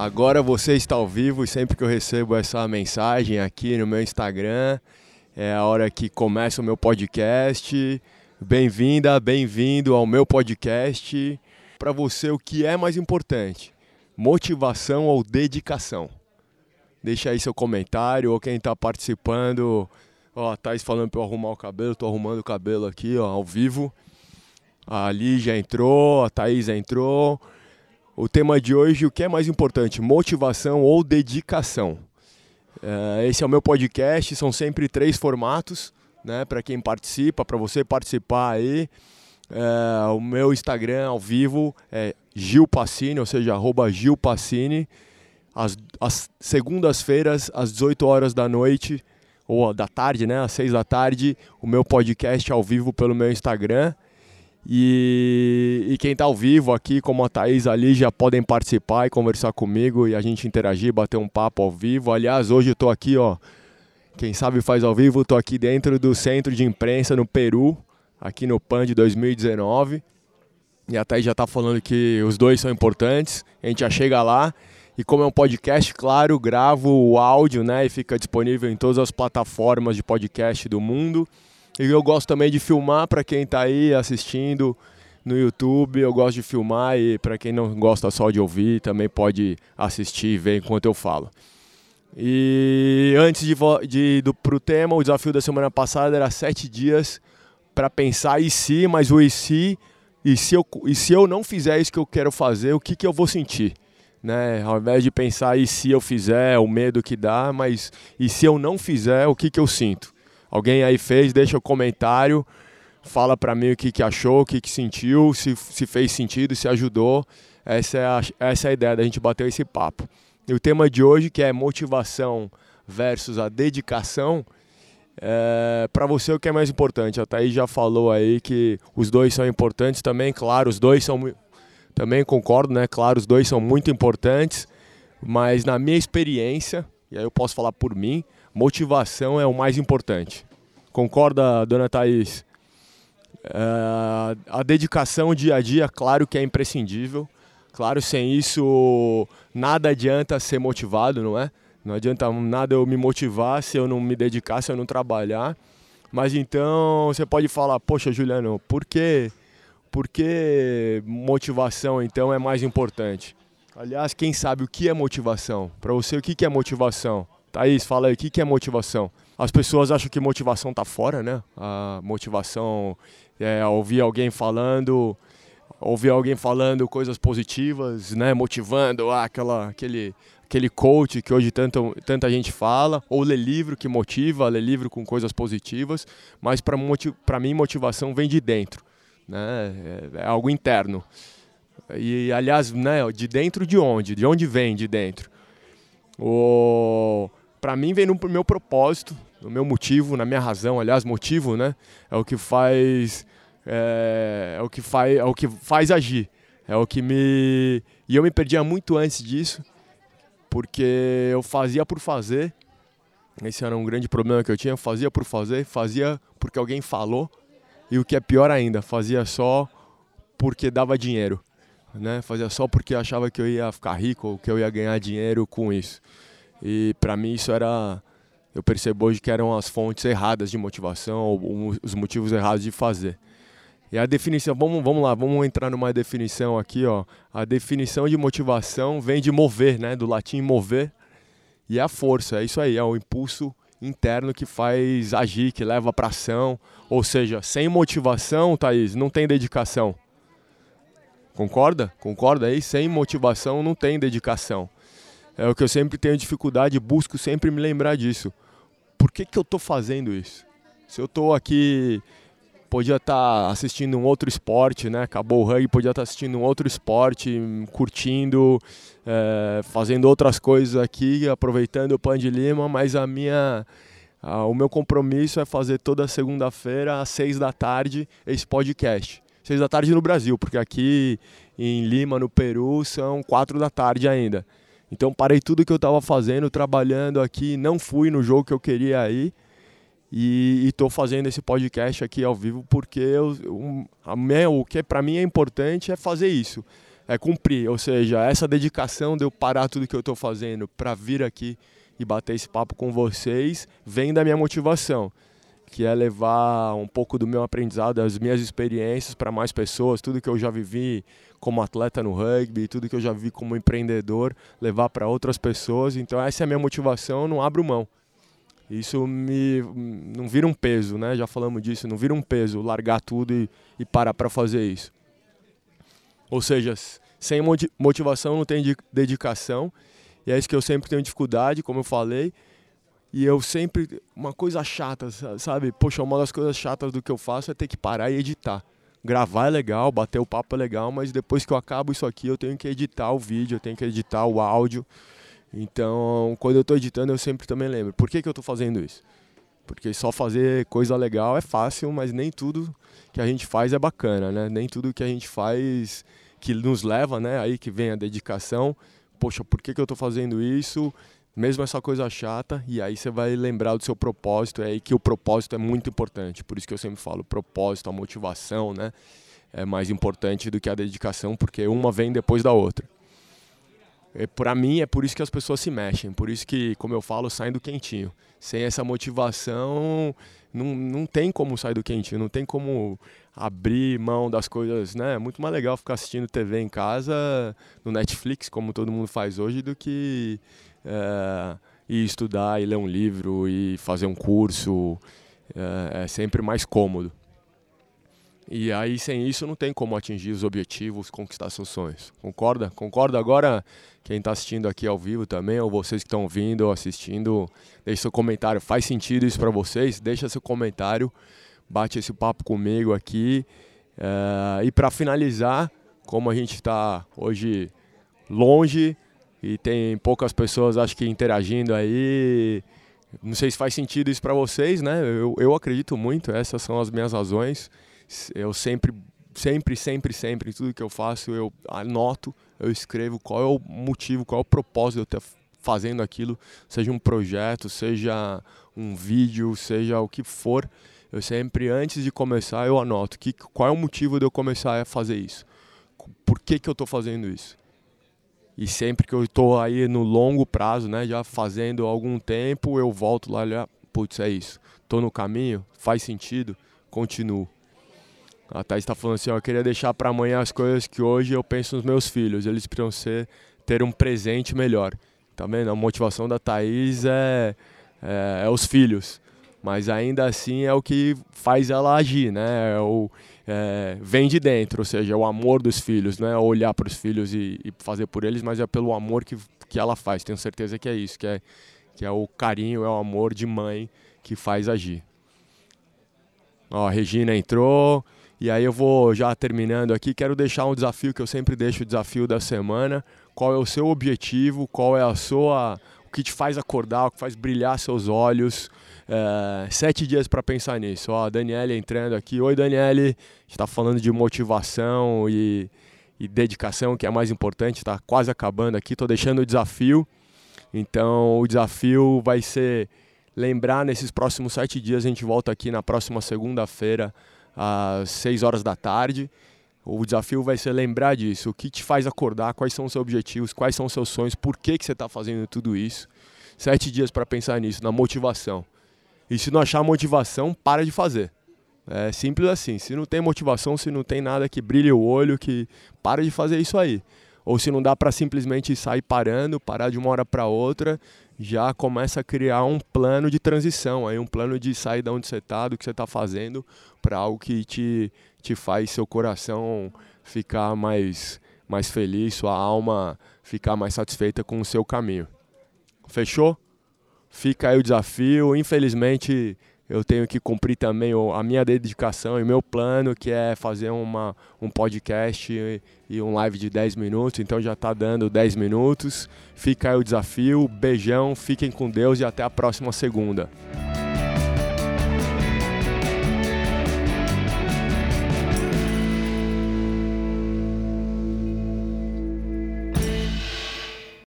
Agora você está ao vivo e sempre que eu recebo essa mensagem aqui no meu Instagram, é a hora que começa o meu podcast. Bem-vinda, bem-vindo ao meu podcast. Para você, o que é mais importante? Motivação ou dedicação? Deixa aí seu comentário ou quem está participando. Ó, a Thais falando para eu arrumar o cabelo, estou arrumando o cabelo aqui, ó, ao vivo. A Lígia entrou, a Thaís entrou. O tema de hoje, o que é mais importante, motivação ou dedicação? Uh, esse é o meu podcast, são sempre três formatos, né? Para quem participa, para você participar aí. Uh, o meu Instagram ao vivo é Gil Passini, ou seja, arroba Gil Passini. Às, às segundas-feiras, às 18 horas da noite, ou da tarde, né? Às 6 da tarde, o meu podcast ao vivo pelo meu Instagram. E, e quem está ao vivo aqui, como a Thaís ali, já podem participar e conversar comigo e a gente interagir, bater um papo ao vivo. Aliás, hoje eu estou aqui, ó. Quem sabe faz ao vivo, estou aqui dentro do centro de imprensa no Peru, aqui no PAN de 2019. E a Thaís já está falando que os dois são importantes. A gente já chega lá. E como é um podcast, claro, gravo o áudio, né? E fica disponível em todas as plataformas de podcast do mundo. E eu gosto também de filmar para quem está aí assistindo no YouTube. Eu gosto de filmar e para quem não gosta só de ouvir, também pode assistir e ver enquanto eu falo. E antes de, de ir para o tema, o desafio da semana passada era sete dias para pensar e se, mas o e se, e se, eu, e se eu não fizer isso que eu quero fazer, o que, que eu vou sentir? Né? Ao invés de pensar e se eu fizer, o medo que dá, mas e se eu não fizer, o que, que eu sinto? Alguém aí fez, deixa o um comentário, fala para mim o que, que achou, o que, que sentiu, se, se fez sentido, se ajudou. Essa é, a, essa é a ideia da gente bater esse papo. E o tema de hoje, que é motivação versus a dedicação, é, para você o que é mais importante? A Thaís já falou aí que os dois são importantes também, claro, os dois são. Também concordo, né? Claro, os dois são muito importantes, mas na minha experiência, e aí eu posso falar por mim, motivação é o mais importante. Concorda, dona Thaís? Uh, a dedicação dia a dia, claro que é imprescindível. Claro, sem isso nada adianta ser motivado, não é? Não adianta nada eu me motivar se eu não me dedicar, se eu não trabalhar. Mas então você pode falar, poxa, Juliano, por que, por motivação então é mais importante? Aliás, quem sabe o que é motivação? Para você, o que é motivação? Thaís, fala aí, o que é motivação? As pessoas acham que motivação está fora, né? A motivação é ouvir alguém falando, ouvir alguém falando coisas positivas, né? Motivando, ah, aquela, aquele, aquele coach que hoje tanto, tanta gente fala, ou ler livro que motiva, ler livro com coisas positivas, mas para mim motivação vem de dentro, né? É, é algo interno. E aliás, né, de dentro de onde? De onde vem de dentro? O mim vem no meu propósito, no meu motivo, na minha razão, aliás, motivo, né? É o que faz é, é, o que faz é o que faz agir. É o que me e eu me perdia muito antes disso, porque eu fazia por fazer. Esse era um grande problema que eu tinha, eu fazia por fazer, fazia porque alguém falou, e o que é pior ainda, fazia só porque dava dinheiro, né? Fazia só porque achava que eu ia ficar rico ou que eu ia ganhar dinheiro com isso. E para mim isso era eu percebo hoje que eram as fontes erradas de motivação, ou os motivos errados de fazer. E a definição, vamos, vamos lá, vamos entrar numa definição aqui, ó. A definição de motivação vem de mover, né, do latim mover, e é a força, é isso aí, é o impulso interno que faz agir, que leva para ação. Ou seja, sem motivação, Thaís, não tem dedicação. Concorda? Concorda aí? Sem motivação não tem dedicação. É o que eu sempre tenho dificuldade, busco sempre me lembrar disso. Por que, que eu estou fazendo isso? Se eu estou aqui, podia estar tá assistindo um outro esporte, né? Acabou o rugby, podia estar tá assistindo um outro esporte, curtindo, é, fazendo outras coisas aqui, aproveitando o Pan de Lima, mas a minha, o meu compromisso é fazer toda segunda-feira às seis da tarde esse podcast. Seis da tarde no Brasil, porque aqui em Lima, no Peru, são quatro da tarde ainda. Então parei tudo que eu estava fazendo, trabalhando aqui, não fui no jogo que eu queria ir e estou fazendo esse podcast aqui ao vivo porque eu, um, minha, o que para mim é importante é fazer isso, é cumprir, ou seja, essa dedicação de eu parar tudo que eu estou fazendo para vir aqui e bater esse papo com vocês vem da minha motivação, que é levar um pouco do meu aprendizado, das minhas experiências para mais pessoas, tudo que eu já vivi como atleta no rugby, tudo que eu já vi como empreendedor, levar para outras pessoas. Então essa é a minha motivação, não abro mão. Isso me não vira um peso, né? Já falamos disso, não vira um peso largar tudo e, e parar para fazer isso. Ou seja, sem motivação não tem dedicação. E é isso que eu sempre tenho dificuldade, como eu falei. E eu sempre. Uma coisa chata, sabe? Poxa, uma das coisas chatas do que eu faço é ter que parar e editar. Gravar é legal, bater o papo é legal, mas depois que eu acabo isso aqui, eu tenho que editar o vídeo, eu tenho que editar o áudio. Então, quando eu estou editando, eu sempre também lembro. Por que, que eu estou fazendo isso? Porque só fazer coisa legal é fácil, mas nem tudo que a gente faz é bacana, né? Nem tudo que a gente faz que nos leva, né? Aí que vem a dedicação. Poxa, por que, que eu estou fazendo isso? Mesmo essa coisa chata, e aí você vai lembrar do seu propósito, é aí que o propósito é muito importante. Por isso que eu sempre falo, propósito, a motivação, né? É mais importante do que a dedicação, porque uma vem depois da outra. É, para mim é por isso que as pessoas se mexem, por isso que, como eu falo, saem do quentinho. Sem essa motivação, não, não tem como sair do quentinho, não tem como abrir mão das coisas, né? É muito mais legal ficar assistindo TV em casa, no Netflix, como todo mundo faz hoje, do que é, ir estudar e ler um livro e fazer um curso. É, é sempre mais cômodo. E aí, sem isso, não tem como atingir os objetivos, conquistar seus sonhos. Concorda? Concorda agora? Quem está assistindo aqui ao vivo também, ou vocês que estão ouvindo ou assistindo, deixe seu comentário. Faz sentido isso para vocês? Deixa seu comentário, bate esse papo comigo aqui. Uh, e para finalizar, como a gente está hoje longe e tem poucas pessoas, acho que interagindo aí, não sei se faz sentido isso para vocês, né? Eu, eu acredito muito, essas são as minhas razões eu sempre, sempre, sempre, sempre, em tudo que eu faço, eu anoto, eu escrevo qual é o motivo, qual é o propósito de eu estar fazendo aquilo, seja um projeto, seja um vídeo, seja o que for. Eu sempre, antes de começar, eu anoto que, qual é o motivo de eu começar a fazer isso. Por que, que eu estou fazendo isso? E sempre que eu estou aí no longo prazo, né, já fazendo algum tempo, eu volto lá e olhar, putz, é isso. Estou no caminho, faz sentido, continuo. A Thais está falando assim, ó, eu queria deixar para amanhã as coisas que hoje eu penso nos meus filhos. Eles precisam ser, ter um presente melhor. Tá vendo? A motivação da Thaís é, é, é os filhos. Mas ainda assim é o que faz ela agir, né? É o, é, vem de dentro, ou seja, é o amor dos filhos, não é olhar para os filhos e, e, fazer por eles, mas é pelo amor que, que ela faz. Tenho certeza que é isso, que é, que é o carinho, é o amor de mãe que faz agir. Ó, a Regina entrou. E aí eu vou já terminando aqui, quero deixar um desafio que eu sempre deixo o desafio da semana. Qual é o seu objetivo? Qual é a sua o que te faz acordar, o que faz brilhar seus olhos? É, sete dias para pensar nisso. Ó, a Daniele entrando aqui. Oi, Daniele. está falando de motivação e, e dedicação, que é mais importante. Está quase acabando aqui. Estou deixando o desafio. Então, o desafio vai ser lembrar nesses próximos sete dias. A gente volta aqui na próxima segunda-feira às 6 horas da tarde. O desafio vai ser lembrar disso, o que te faz acordar, quais são os seus objetivos, quais são os seus sonhos, por que, que você está fazendo tudo isso. Sete dias para pensar nisso, na motivação. E se não achar motivação, para de fazer. É simples assim. Se não tem motivação, se não tem nada que brilhe o olho, que para de fazer isso aí. Ou se não dá para simplesmente sair parando, parar de uma hora para outra já começa a criar um plano de transição, aí um plano de sair da onde você está, do que você está fazendo, para algo que te, te faz seu coração ficar mais, mais feliz, sua alma ficar mais satisfeita com o seu caminho. Fechou? Fica aí o desafio. Infelizmente, eu tenho que cumprir também a minha dedicação e meu plano, que é fazer uma, um podcast e, e um live de 10 minutos. Então já está dando 10 minutos. Fica aí o desafio. Beijão, fiquem com Deus e até a próxima segunda.